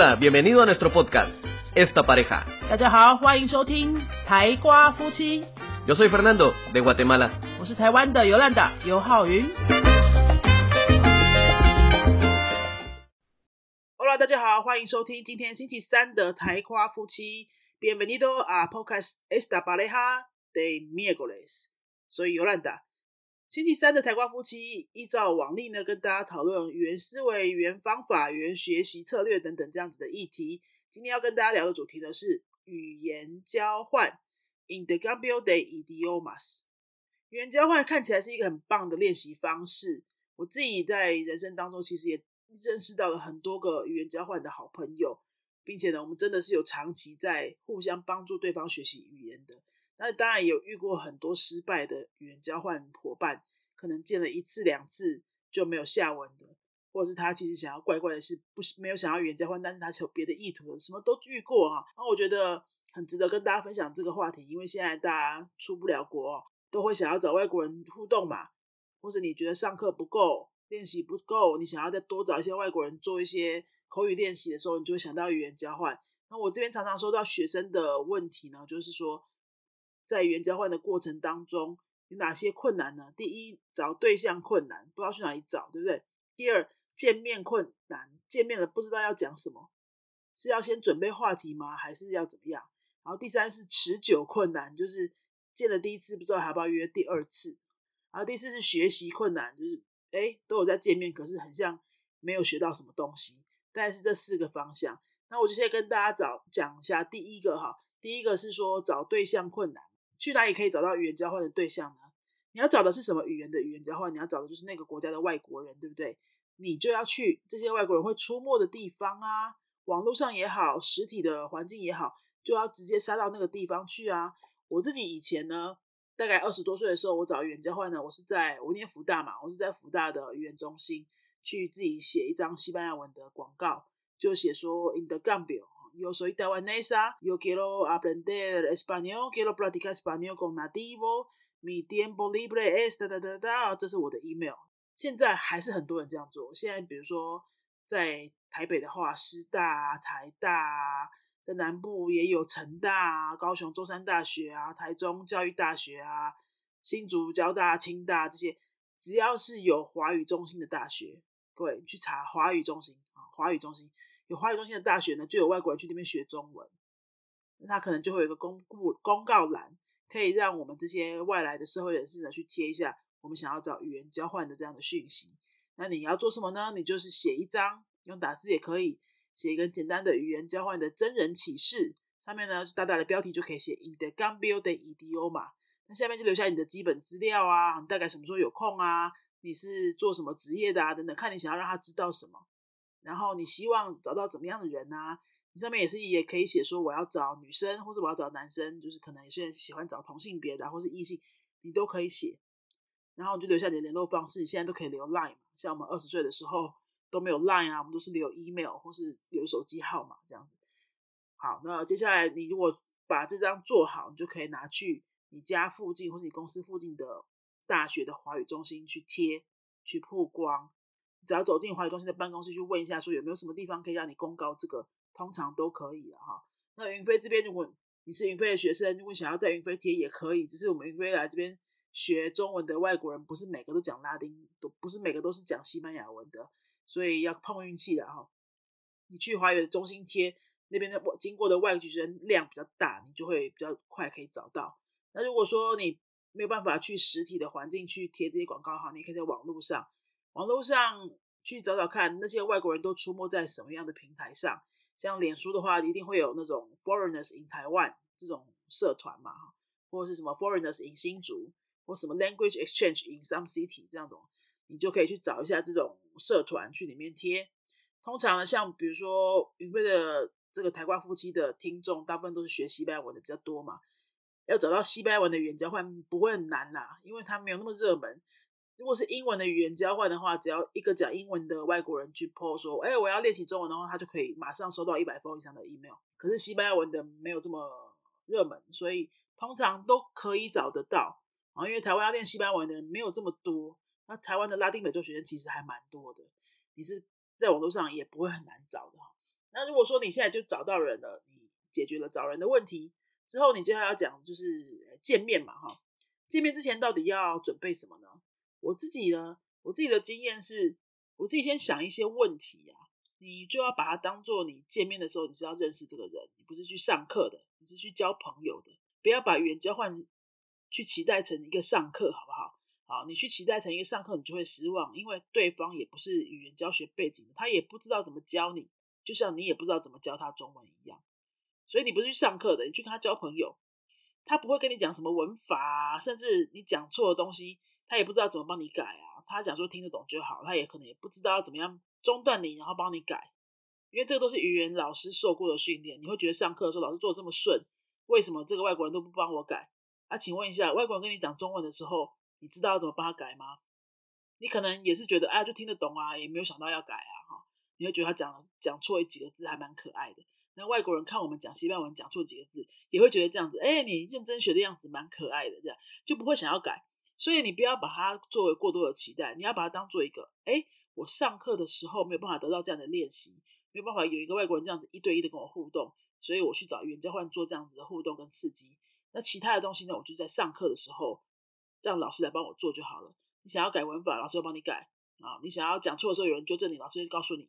Hola, bienvenido a nuestro podcast, Esta Pareja. 大家好，欢迎收听台瓜夫妻，Yo soy Fernando, de Guatemala. 我是台湾的尤兰达尤浩云。Hola，大家好，欢迎收听今天星期三的台瓜夫妻。Bienvenido a podcast Esta Pareja de miércoles。所以尤兰达，星期三的台瓜夫妻依照往例呢，跟大家讨论语言思维、语言方法、语言学习策略等等这样子的议题。今天要跟大家聊的主题呢是语言交换 （intercambio de idiomas）。语言交换看起来是一个很棒的练习方式。我自己在人生当中其实也认识到了很多个语言交换的好朋友，并且呢，我们真的是有长期在互相帮助对方学习语言的。那当然有遇过很多失败的语言交换伙伴，可能见了一次两次就没有下文的，或者是他其实想要怪怪的是不是没有想要语言交换，但是他是有别的意图的，什么都遇过哈。那我觉得很值得跟大家分享这个话题，因为现在大家出不了国，都会想要找外国人互动嘛，或者你觉得上课不够，练习不够，你想要再多找一些外国人做一些口语练习的时候，你就会想到语言交换。那我这边常常收到学生的问题呢，就是说。在原交换的过程当中，有哪些困难呢？第一，找对象困难，不知道去哪里找，对不对？第二，见面困难，见面了不知道要讲什么，是要先准备话题吗？还是要怎么样？然后第三是持久困难，就是见了第一次不知道还要不要约第二次。然后第四是学习困难，就是哎都有在见面，可是很像没有学到什么东西。大概是这四个方向。那我就先跟大家找讲一下第一个哈，第一个是说找对象困难。去哪里可以找到语言交换的对象呢？你要找的是什么语言的语言交换？你要找的就是那个国家的外国人，对不对？你就要去这些外国人会出没的地方啊，网络上也好，实体的环境也好，就要直接杀到那个地方去啊。我自己以前呢，大概二十多岁的时候，我找语言交换呢，我是在我念福大嘛，我是在福大的语言中心去自己写一张西班牙文的广告，就写说 in the gambio。Yo soy taiwanesa, yo quiero aprender español, quiero practicar español con nativo, mi tiempo libre es da da da da，这是我的 email。现在还是很多人这样做。现在比如说在台北的话，师大、啊、台大啊，在南部也有成大啊、高雄中山大学啊、台中教育大学啊、新竹交大、清大这些，只要是有华语中心的大学，各位去查华语中心啊，华语中心。有华语中心的大学呢，就有外国人去那边学中文，那可能就会有一个公布公告栏，可以让我们这些外来的社会人士呢去贴一下我们想要找语言交换的这样的讯息。那你要做什么呢？你就是写一张，用打字也可以，写一个简单的语言交换的真人启事，上面呢大大的标题就可以写 In the Gambio de Idioma，那下面就留下你的基本资料啊，你大概什么时候有空啊，你是做什么职业的啊，等等，看你想要让他知道什么。然后你希望找到怎么样的人啊？你上面也是也可以写说我要找女生，或是我要找男生，就是可能有些人喜欢找同性别的、或是异性，你都可以写。然后你就留下你的联络方式，你现在都可以留 Line 嘛。像我们二十岁的时候都没有 Line 啊，我们都是留 email 或是留手机号码这样子。好，那接下来你如果把这张做好，你就可以拿去你家附近或是你公司附近的大学的华语中心去贴、去曝光。只要走进华语中心的办公室去问一下，说有没有什么地方可以让你公告这个，通常都可以了哈。那云飞这边，如果你是云飞的学生，如果想要在云飞贴也可以，只是我们云飞来这边学中文的外国人，不是每个都讲拉丁，都不是每个都是讲西班牙文的，所以要碰运气的哈。你去华语的中心贴那边的经过的外籍学生量比较大，你就会比较快可以找到。那如果说你没有办法去实体的环境去贴这些广告哈，你可以在网络上。网络上去找找看，那些外国人都出没在什么样的平台上？像脸书的话，一定会有那种 Foreigners in Taiwan 这种社团嘛，或者是什么 Foreigners in 新竹，或什么 Language Exchange in some city 这样的，你就可以去找一下这种社团去里面贴。通常呢，像比如说云飞的这个台瓜夫妻的听众，大部分都是学西班牙文的比较多嘛，要找到西班牙文的语言交换不会很难啦，因为它没有那么热门。如果是英文的语言交换的话，只要一个讲英文的外国人去 po 说，哎，我要练习中文的话，他就可以马上收到一百封以上的 email。可是西班牙文的没有这么热门，所以通常都可以找得到啊。因为台湾要练西班牙文的人没有这么多，那台湾的拉丁美洲学生其实还蛮多的，你是在网络上也不会很难找的。那如果说你现在就找到人了，你解决了找人的问题之后，你接下来要讲就是见面嘛，哈，见面之前到底要准备什么呢？我自己呢，我自己的经验是，我自己先想一些问题啊，你就要把它当做你见面的时候，你是要认识这个人，你不是去上课的，你是去交朋友的，不要把语言交换去期待成一个上课，好不好？好，你去期待成一个上课，你就会失望，因为对方也不是语言教学背景的，他也不知道怎么教你，就像你也不知道怎么教他中文一样。所以你不是去上课的，你去跟他交朋友，他不会跟你讲什么文法，甚至你讲错的东西，他也不知道怎么帮你改啊。他讲说听得懂就好，他也可能也不知道要怎么样中断你，然后帮你改，因为这个都是语言老师受过的训练。你会觉得上课的时候老师做的这么顺，为什么这个外国人都不帮我改？啊，请问一下，外国人跟你讲中文的时候。你知道怎么帮他改吗？你可能也是觉得，哎，就听得懂啊，也没有想到要改啊，哈。你会觉得他讲讲错几个字还蛮可爱的。那外国人看我们讲西班牙文讲错几个字，也会觉得这样子，哎，你认真学的样子蛮可爱的，这样就不会想要改。所以你不要把它作为过多的期待，你要把它当做一个，哎，我上课的时候没有办法得到这样的练习，没有办法有一个外国人这样子一对一的跟我互动，所以我去找语言交换做这样子的互动跟刺激。那其他的东西呢，我就在上课的时候。让老师来帮我做就好了。你想要改文法，老师要帮你改啊。你想要讲错的时候，有人纠正你，老师会告诉你，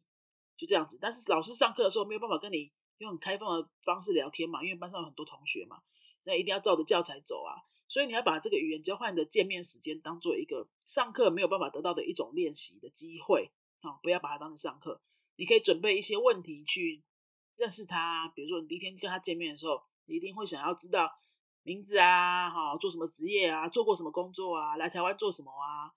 就这样子。但是老师上课的时候没有办法跟你用很开放的方式聊天嘛，因为班上有很多同学嘛，那一定要照着教材走啊。所以你要把这个语言交换的见面时间当做一个上课没有办法得到的一种练习的机会啊，不要把它当成上课。你可以准备一些问题去认识他，比如说你第一天跟他见面的时候，你一定会想要知道。名字啊，哈，做什么职业啊，做过什么工作啊，来台湾做什么啊？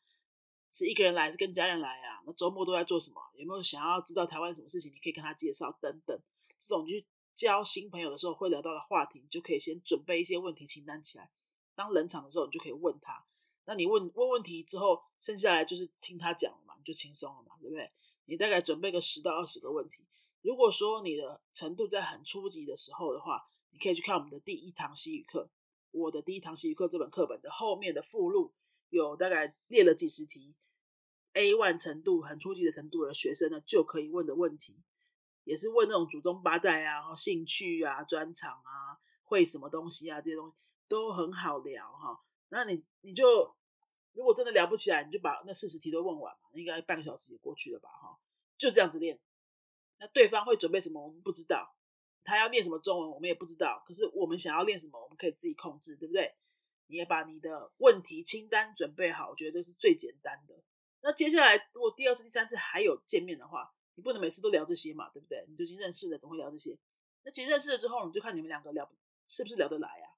是一个人来还，是跟家人来啊？那周末都在做什么？有没有想要知道台湾什么事情？你可以跟他介绍等等。这种去交新朋友的时候会聊到的话题，你就可以先准备一些问题清单起来。当冷场的时候，你就可以问他。那你问问问题之后，剩下来就是听他讲了嘛，你就轻松了嘛，对不对？你大概准备个十到二十个问题。如果说你的程度在很初级的时候的话，你可以去看我们的第一堂西语课，我的第一堂西语课这本课本的后面的附录有大概列了几十题，A one 程度很初级的程度的学生呢就可以问的问题，也是问那种祖宗八代啊、兴趣啊、专长啊、会什么东西啊这些东西都很好聊哈。那你你就如果真的聊不起来，你就把那四十题都问完嘛，应该半个小时也过去了吧哈，就这样子练。那对方会准备什么，我们不知道。他要练什么中文，我们也不知道。可是我们想要练什么，我们可以自己控制，对不对？你也把你的问题清单准备好，我觉得这是最简单的。那接下来，如果第二次、第三次还有见面的话，你不能每次都聊这些嘛，对不对？你都已经认识了，怎么会聊这些？那其实认识了之后，你就看你们两个聊是不是聊得来啊？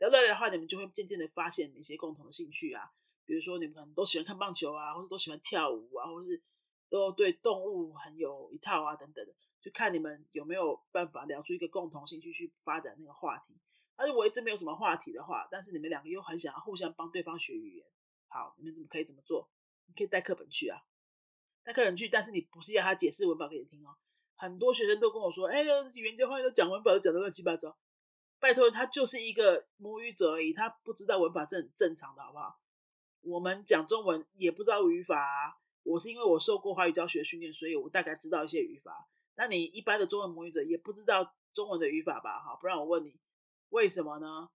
聊得来的话，你们就会渐渐的发现一些共同的兴趣啊，比如说你们可能都喜欢看棒球啊，或者都喜欢跳舞啊，或是都对动物很有一套啊，等等的。就看你们有没有办法聊出一个共同兴趣去发展那个话题。而且我一直没有什么话题的话，但是你们两个又很想要互相帮对方学语言，好，你们怎么可以怎么做？你可以带课本去啊，带课本去，但是你不是要他解释文法给你听哦。很多学生都跟我说：“哎，语言交换都讲文法都讲的乱七八糟。”拜托，他就是一个母语者而已，他不知道文法是很正常的，好不好？我们讲中文也不知道语法啊。我是因为我受过华语教学训练，所以我大概知道一些语法。那你一般的中文母语者也不知道中文的语法吧？哈，不然我问你，为什么呢？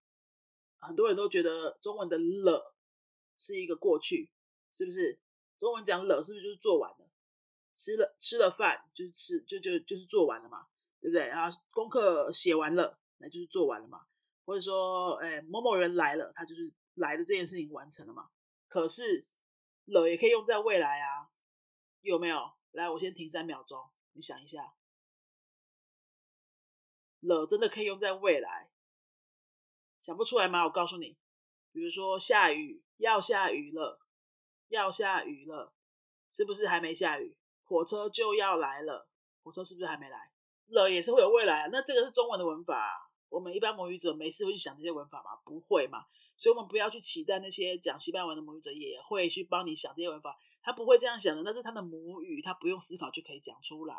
很多人都觉得中文的了是一个过去，是不是？中文讲了是不是就是做完了？吃了吃了饭就是吃就就就是做完了嘛，对不对？然后功课写完了，那就是做完了嘛。或者说，哎，某某人来了，他就是来的这件事情完成了嘛。可是了也可以用在未来啊，有没有？来，我先停三秒钟。你想一下，了真的可以用在未来？想不出来吗？我告诉你，比如说下雨，要下雨了，要下雨了，是不是还没下雨？火车就要来了，火车是不是还没来？了也是会有未来啊。那这个是中文的文法，我们一般母语者没事会去想这些文法吗？不会嘛。所以，我们不要去期待那些讲西班牙文的母语者也会去帮你想这些文法。他不会这样想的，那是他的母语，他不用思考就可以讲出来。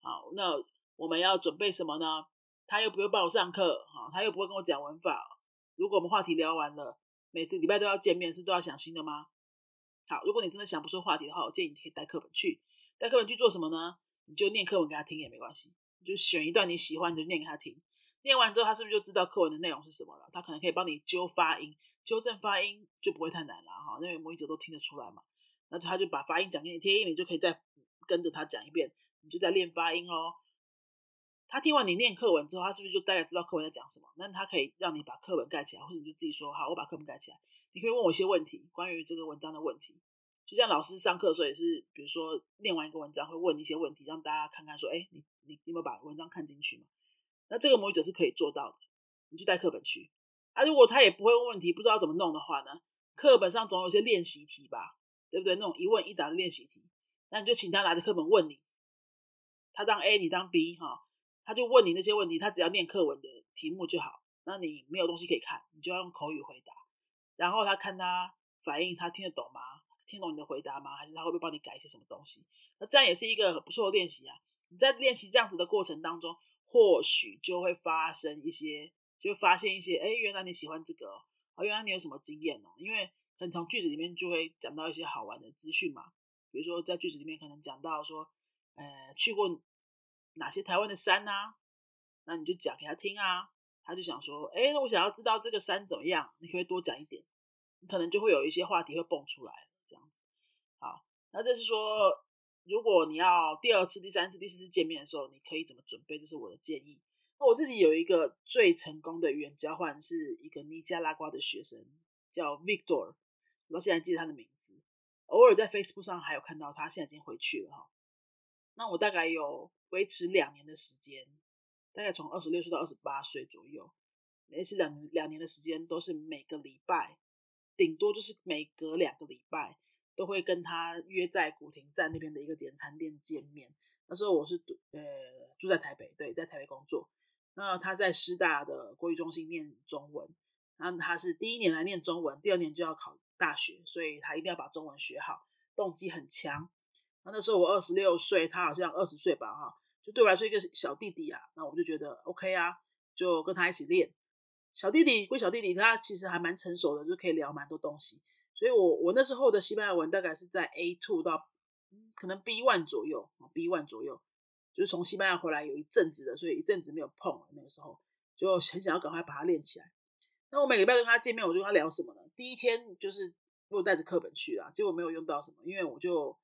好，那我们要准备什么呢？他又不用帮我上课，哈，他又不会跟我讲文法。如果我们话题聊完了，每次礼拜都要见面，是都要想新的吗？好，如果你真的想不出话题的话，我建议你可以带课本去。带课本去做什么呢？你就念课文给他听也没关系。就选一段你喜欢的念给他听。念完之后，他是不是就知道课文的内容是什么了？他可能可以帮你纠发音、纠正发音，就不会太难了哈。因为母语者都听得出来嘛。那他就把发音讲给你听，你就可以再跟着他讲一遍，你就在练发音哦。他听完你念课文之后，他是不是就大概知道课文在讲什么？那他可以让你把课文盖起来，或者你就自己说好，我把课文盖起来。你可以问我一些问题，关于这个文章的问题。就像老师上课的时候也是，比如说念完一个文章会问一些问题，让大家看看说，哎，你你有没有把文章看进去嘛？那这个母语者是可以做到的，你就带课本去。啊，如果他也不会问问题，不知道怎么弄的话呢，课本上总有些练习题吧，对不对？那种一问一答的练习题，那你就请他拿着课本问你，他当 A，你当 B 哈，他就问你那些问题，他只要念课文的题目就好。那你没有东西可以看，你就要用口语回答，然后他看他反应，他听得懂吗？听懂你的回答吗？还是他会不会帮你改一些什么东西？那这样也是一个不错的练习啊！你在练习这样子的过程当中，或许就会发生一些，就会发现一些，哎，原来你喜欢这个，哦，原来你有什么经验哦？因为可能从句子里面就会讲到一些好玩的资讯嘛。比如说在句子里面可能讲到说，呃，去过哪些台湾的山啊？那你就讲给他听啊，他就想说，哎，那我想要知道这个山怎么样？你可以多讲一点，你可能就会有一些话题会蹦出来。这样子，好，那这是说，如果你要第二次、第三次、第四次见面的时候，你可以怎么准备？这是我的建议。那我自己有一个最成功的语言交换，是一个尼加拉瓜的学生，叫 Victor，我到现在记得他的名字，偶尔在 Facebook 上还有看到他，现在已经回去了哈。那我大概有维持两年的时间，大概从二十六岁到二十八岁左右，每次两两年的时间都是每个礼拜。顶多就是每隔两个礼拜都会跟他约在古亭站那边的一个简餐店见面。那时候我是呃住在台北，对，在台北工作。那他在师大的国语中心念中文，然后他是第一年来念中文，第二年就要考大学，所以他一定要把中文学好，动机很强。那那时候我二十六岁，他好像二十岁吧，哈，就对我来说一个小弟弟啊。那我就觉得 OK 啊，就跟他一起练。小弟弟归小弟弟，他其实还蛮成熟的，就可以聊蛮多东西。所以，我我那时候的西班牙文大概是在 A two 到可能 B one 左右，B one 左右，就是从西班牙回来有一阵子的，所以一阵子没有碰了。那个时候就很想要赶快把它练起来。那我每个礼拜跟他见面，我就跟他聊什么呢？第一天就是我带着课本去啦，结果没有用到什么，因为我就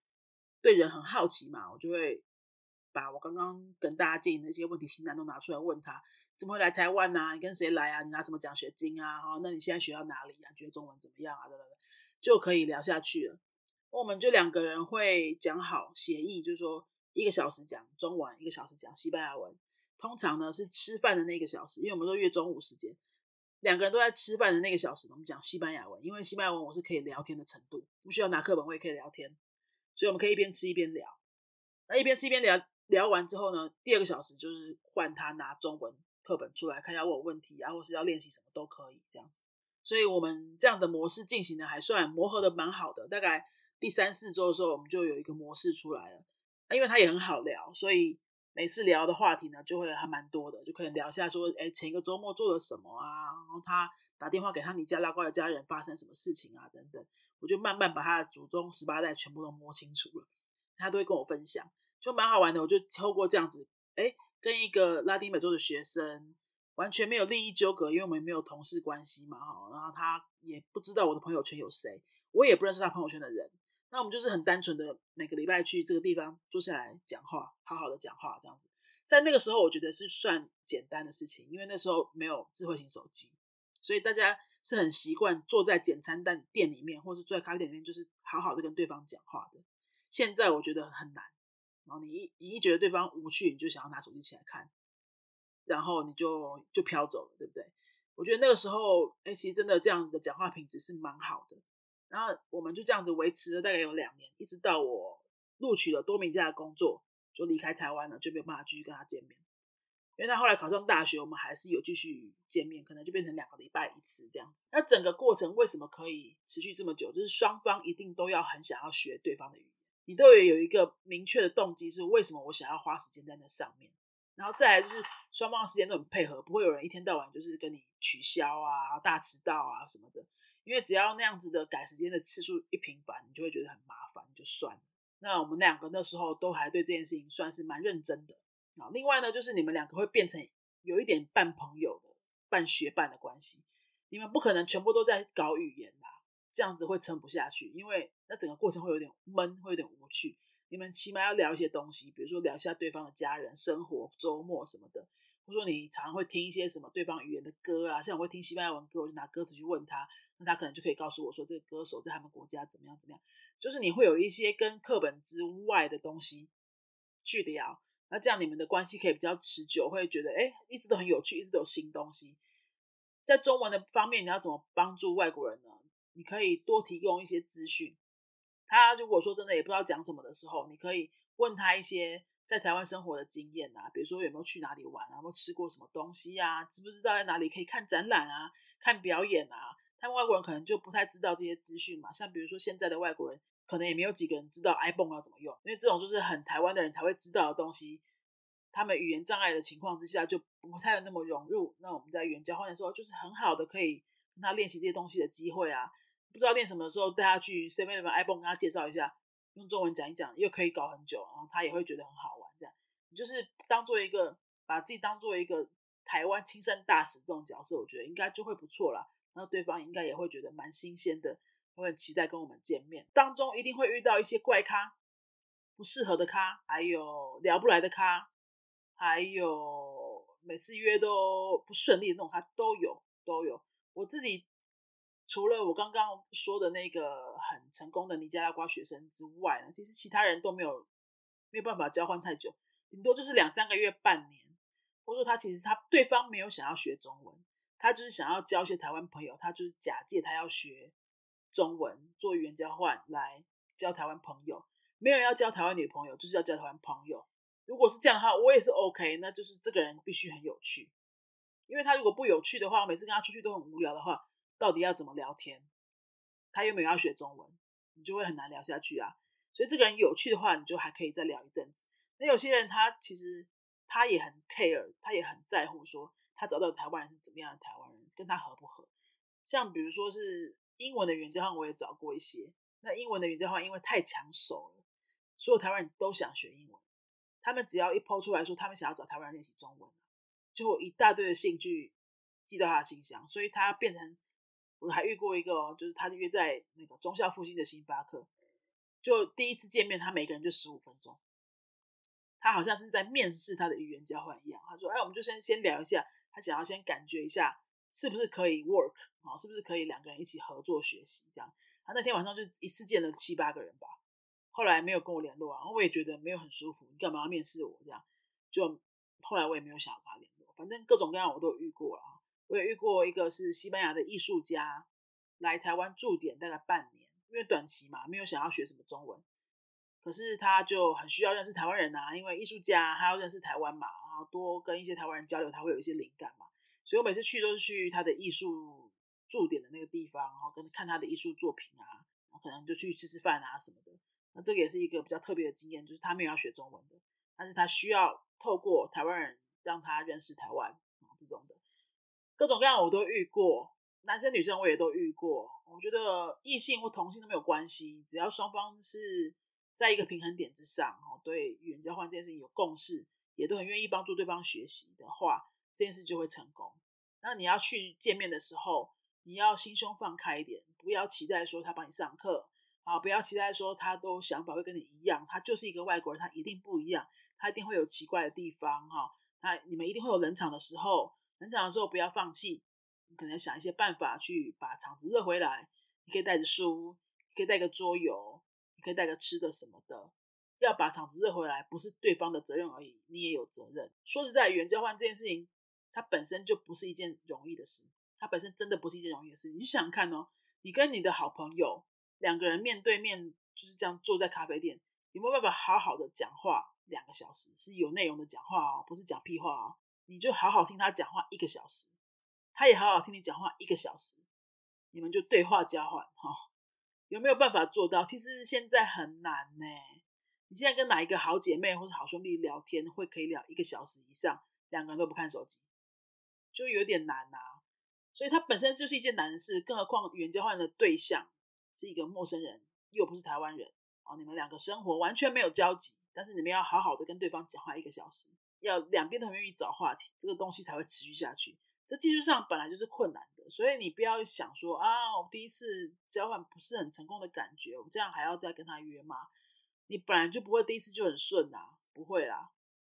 对人很好奇嘛，我就会把我刚刚跟大家建议那些问题清单都拿出来问他。怎么会来台湾呢？你跟谁来啊？你拿什么奖学金啊？哈，那你现在学到哪里啊？觉得中文怎么样啊？对对对，就可以聊下去了。我们就两个人会讲好协议，就是说一个小时讲中文，一个小时讲西班牙文。通常呢是吃饭的那个小时，因为我们都约中午时间，两个人都在吃饭的那个小时，我们讲西班牙文。因为西班牙文我是可以聊天的程度，不需要拿课本，我也可以聊天，所以我们可以一边吃一边聊。那一边吃一边聊，聊完之后呢，第二个小时就是换他拿中文。课本出来看一下，我问题啊，或是要练习什么都可以这样子。所以，我们这样的模式进行的还算磨合的蛮好的。大概第三四周的时候，我们就有一个模式出来了。因为他也很好聊，所以每次聊的话题呢，就会还蛮多的，就可以聊一下说，哎，前一个周末做了什么啊？然后他打电话给他尼加拉瓜的家人，发生什么事情啊？等等，我就慢慢把他的祖宗十八代全部都摸清楚了。他都会跟我分享，就蛮好玩的。我就透过这样子，哎。跟一个拉丁美洲的学生完全没有利益纠葛，因为我们没有同事关系嘛，哈，然后他也不知道我的朋友圈有谁，我也不认识他朋友圈的人，那我们就是很单纯的每个礼拜去这个地方坐下来讲话，好好的讲话这样子。在那个时候，我觉得是算简单的事情，因为那时候没有智慧型手机，所以大家是很习惯坐在简餐店店里面，或是坐在咖啡店里面，就是好好的跟对方讲话的。现在我觉得很难。然后你一你一觉得对方无趣，你就想要拿手机起来看，然后你就就飘走了，对不对？我觉得那个时候，哎，其实真的这样子的讲话品质是蛮好的。然后我们就这样子维持了大概有两年，一直到我录取了多名家的工作，就离开台湾了，就没有办法继续跟他见面。因为他后来考上大学，我们还是有继续见面，可能就变成两个礼拜一次这样子。那整个过程为什么可以持续这么久？就是双方一定都要很想要学对方的语言。你都有有一个明确的动机，是为什么我想要花时间在那上面，然后再来就是双方时间都很配合，不会有人一天到晚就是跟你取消啊、大迟到啊什么的。因为只要那样子的改时间的次数一频繁，你就会觉得很麻烦，就算了。那我们两个那时候都还对这件事情算是蛮认真的，啊。另外呢，就是你们两个会变成有一点半朋友的、半学伴的关系。你们不可能全部都在搞语言啦，这样子会撑不下去，因为那整个过程会有点闷，会有点无趣。你们起码要聊一些东西，比如说聊一下对方的家人、生活、周末什么的。或者说你常常会听一些什么对方语言的歌啊，像我会听西班牙文歌，我就拿歌词去问他，那他可能就可以告诉我说这个歌手在他们国家怎么样怎么样。就是你会有一些跟课本之外的东西去聊，那这样你们的关系可以比较持久，会觉得哎一直都很有趣，一直都有新东西。在中文的方面，你要怎么帮助外国人呢？你可以多提供一些资讯。他如果说真的也不知道讲什么的时候，你可以问他一些。在台湾生活的经验啊，比如说有没有去哪里玩啊，有没有吃过什么东西呀？知不知道在哪里可以看展览啊、看表演啊？他们外国人可能就不太知道这些资讯嘛。像比如说现在的外国人，可能也没有几个人知道 iPhone 要怎么用，因为这种就是很台湾的人才会知道的东西。他们语言障碍的情况之下，就不太那么融入。那我们在语言交换的时候，就是很好的可以跟他练习这些东西的机会啊。不知道练什么的时候，带他去 Seven 的 iPhone 跟他介绍一下。用中文讲一讲，又可以搞很久，然后他也会觉得很好玩。这样，你就是当做一个把自己当做一个台湾亲生大使这种角色，我觉得应该就会不错啦。然后对方应该也会觉得蛮新鲜的，会很期待跟我们见面。当中一定会遇到一些怪咖、不适合的咖，还有聊不来的咖，还有每次约都不顺利的那种咖都有，都有。我自己。除了我刚刚说的那个很成功的尼加拉瓜学生之外呢，其实其他人都没有没有办法交换太久，顶多就是两三个月、半年。或者说他其实他对方没有想要学中文，他就是想要交一些台湾朋友，他就是假借他要学中文做语言交换来交台湾朋友，没有要交台湾女朋友，就是要交台湾朋友。如果是这样的话，我也是 OK，那就是这个人必须很有趣，因为他如果不有趣的话，我每次跟他出去都很无聊的话。到底要怎么聊天？他又没有要学中文，你就会很难聊下去啊。所以这个人有趣的话，你就还可以再聊一阵子。那有些人他其实他也很 care，他也很在乎，说他找到台湾人是怎么样的台湾人，跟他合不合。像比如说是英文的语言交换，我也找过一些。那英文的语言交换因为太抢手了，所有台湾人都想学英文。他们只要一抛出来说他们想要找台湾人练习中文，就有一大堆的兴趣寄到他的信箱，所以他变成。我还遇过一个哦，就是他约在那个中校附近的星巴克，就第一次见面，他每个人就十五分钟，他好像是在面试他的语言交换一样。他说：“哎，我们就先先聊一下，他想要先感觉一下是不是可以 work 啊，是不是可以两个人一起合作学习这样。”他那天晚上就一次见了七八个人吧，后来没有跟我联络啊，我也觉得没有很舒服，你干嘛要面试我这样？就后来我也没有想要跟他联络，反正各种各样我都遇过了。我也遇过一个是西班牙的艺术家来台湾驻点大概半年，因为短期嘛，没有想要学什么中文，可是他就很需要认识台湾人啊，因为艺术家他要认识台湾嘛，然后多跟一些台湾人交流，他会有一些灵感嘛，所以我每次去都是去他的艺术驻点的那个地方，然后跟看他的艺术作品啊，然后可能就去吃吃饭啊什么的。那这个也是一个比较特别的经验，就是他没有要学中文的，但是他需要透过台湾人让他认识台湾这种的。各种各样我都遇过，男生女生我也都遇过。我觉得异性或同性都没有关系，只要双方是在一个平衡点之上，哦，对语言交换这件事情有共识，也都很愿意帮助对方学习的话，这件事就会成功。那你要去见面的时候，你要心胸放开一点，不要期待说他帮你上课，啊，不要期待说他都想法会跟你一样，他就是一个外国人，他一定不一样，他一定会有奇怪的地方，哈，他你们一定会有冷场的时候。很长的时候不要放弃，你可能要想一些办法去把场子热回来。你可以带着书，你可以带个桌游，你可以带个吃的什么的。要把场子热回来，不是对方的责任而已，你也有责任。说实在，语言交换这件事情，它本身就不是一件容易的事。它本身真的不是一件容易的事。你想想看哦，你跟你的好朋友两个人面对面就是这样坐在咖啡店，有没有办法好好的讲话两个小时？是有内容的讲话哦，不是讲屁话哦。你就好好听他讲话一个小时，他也好好听你讲话一个小时，你们就对话交换哈，有没有办法做到？其实现在很难呢。你现在跟哪一个好姐妹或者好兄弟聊天，会可以聊一个小时以上，两个人都不看手机，就有点难呐。所以它本身就是一件难事，更何况语言交换的对象是一个陌生人，又不是台湾人哦。你们两个生活完全没有交集，但是你们要好好的跟对方讲话一个小时。要两边都很愿意找话题，这个东西才会持续下去。这技术上本来就是困难的，所以你不要想说啊，我第一次交换不是很成功的感觉，我这样还要再跟他约吗？你本来就不会第一次就很顺啊，不会啦。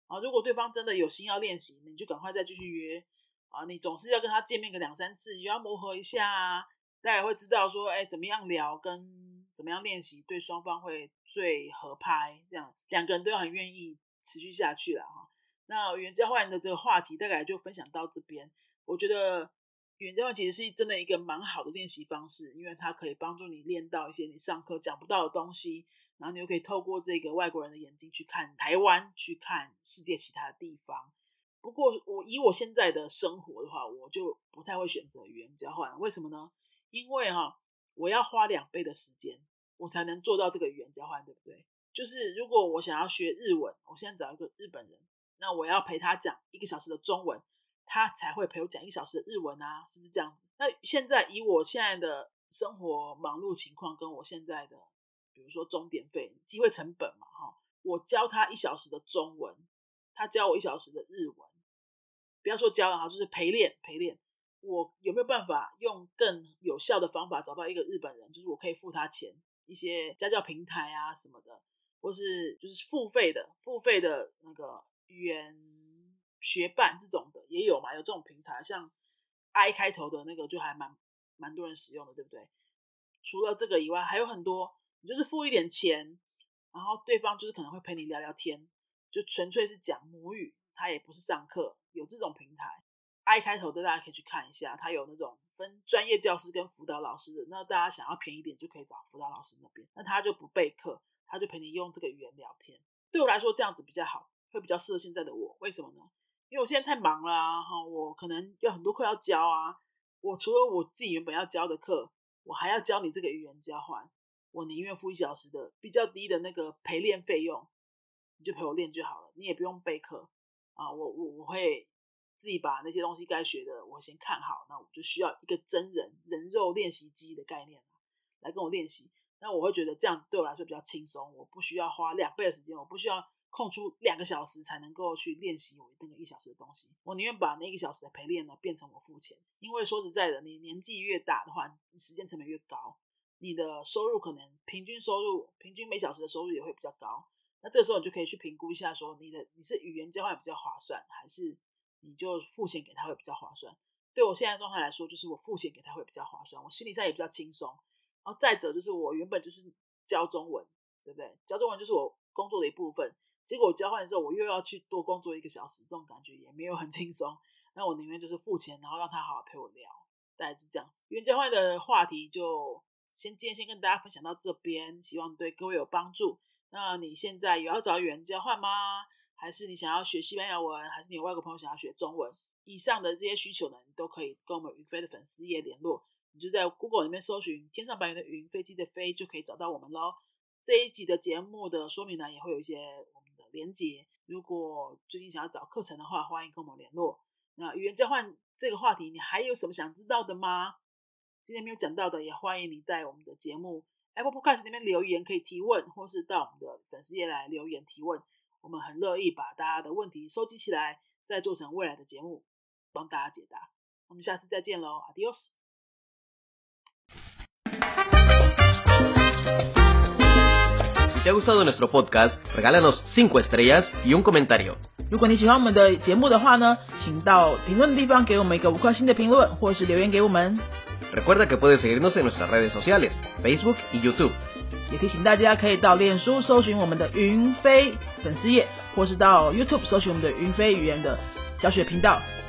啊，如果对方真的有心要练习，你就赶快再继续约啊。你总是要跟他见面个两三次，也要磨合一下啊，大家会知道说，哎，怎么样聊跟怎么样练习，对双方会最合拍，这样两个人都要很愿意持续下去了哈。那语言交换的这个话题大概就分享到这边。我觉得语言交换其实是真的一个蛮好的练习方式，因为它可以帮助你练到一些你上课讲不到的东西。然后你又可以透过这个外国人的眼睛去看台湾，去看世界其他的地方。不过我以我现在的生活的话，我就不太会选择语言交换。为什么呢？因为哈，我要花两倍的时间，我才能做到这个语言交换，对不对？就是如果我想要学日文，我现在找一个日本人，那我要陪他讲一个小时的中文，他才会陪我讲一小时的日文啊，是不是这样子？那现在以我现在的生活忙碌情况，跟我现在的。比如说钟点费、机会成本嘛，哈，我教他一小时的中文，他教我一小时的日文，不要说教了哈，就是陪练陪练。我有没有办法用更有效的方法找到一个日本人？就是我可以付他钱，一些家教平台啊什么的，或是就是付费的、付费的那个语言学伴这种的也有嘛？有这种平台，像 I 开头的那个就还蛮蛮多人使用的，对不对？除了这个以外，还有很多。你就是付一点钱，然后对方就是可能会陪你聊聊天，就纯粹是讲母语，他也不是上课，有这种平台，I 开头的大家可以去看一下，他有那种分专业教师跟辅导老师的，那大家想要便宜点就可以找辅导老师那边，那他就不备课，他就陪你用这个语言聊天。对我来说这样子比较好，会比较适合现在的我。为什么呢？因为我现在太忙了啊，哈，我可能有很多课要教啊，我除了我自己原本要教的课，我还要教你这个语言交换。我宁愿付一小时的比较低的那个陪练费用，你就陪我练就好了，你也不用备课啊。我我我会自己把那些东西该学的我先看好，那我就需要一个真人人肉练习机的概念来跟我练习。那我会觉得这样子对我来说比较轻松，我不需要花两倍的时间，我不需要空出两个小时才能够去练习我那个一小时的东西。我宁愿把那一小时的陪练呢变成我付钱，因为说实在的，你年纪越大的话，你时间成本越高。你的收入可能平均收入，平均每小时的收入也会比较高。那这时候你就可以去评估一下，说你的你是语言交换比较划算，还是你就付钱给他会比较划算？对我现在状态来说，就是我付钱给他会比较划算，我心理上也比较轻松。然后再者就是我原本就是教中文，对不对？教中文就是我工作的一部分。结果我交换的时候，我又要去多工作一个小时，这种感觉也没有很轻松。那我宁愿就是付钱，然后让他好好陪我聊，大概是这样子。语言交换的话题就。先今天先跟大家分享到这边，希望对各位有帮助。那你现在有要找语言交换吗？还是你想要学西班牙文？还是你有外国朋友想要学中文？以上的这些需求呢，你都可以跟我们云飞的粉丝页联络。你就在 Google 里面搜寻“天上白云的云，飞机的飞”，就可以找到我们喽。这一集的节目的说明呢，也会有一些的连接。如果最近想要找课程的话，欢迎跟我们联络。那语言交换这个话题，你还有什么想知道的吗？今天没有讲到的，也欢迎你在我们的节目 Apple Podcast 那边留言，可以提问，或是到我们的粉丝页来留言提问。我们很乐意把大家的问题收集起来，再做成未来的节目，帮大家解答。我们下次再见喽，Adios。Si te ha gustado nuestro podcast, regálanos cinco estrellas y un comentario. 如果你喜欢我们的节目的话呢，请到评论的地方给我们一个五颗星的评论，或是留言给我们。Recuerda que puedes seguirnos en nuestras redes sociales, Facebook y YouTube. 也提醒大家可以到脸书搜寻我们的云飞粉丝页，或是到 YouTube 搜寻我们的云飞语言的教学频道，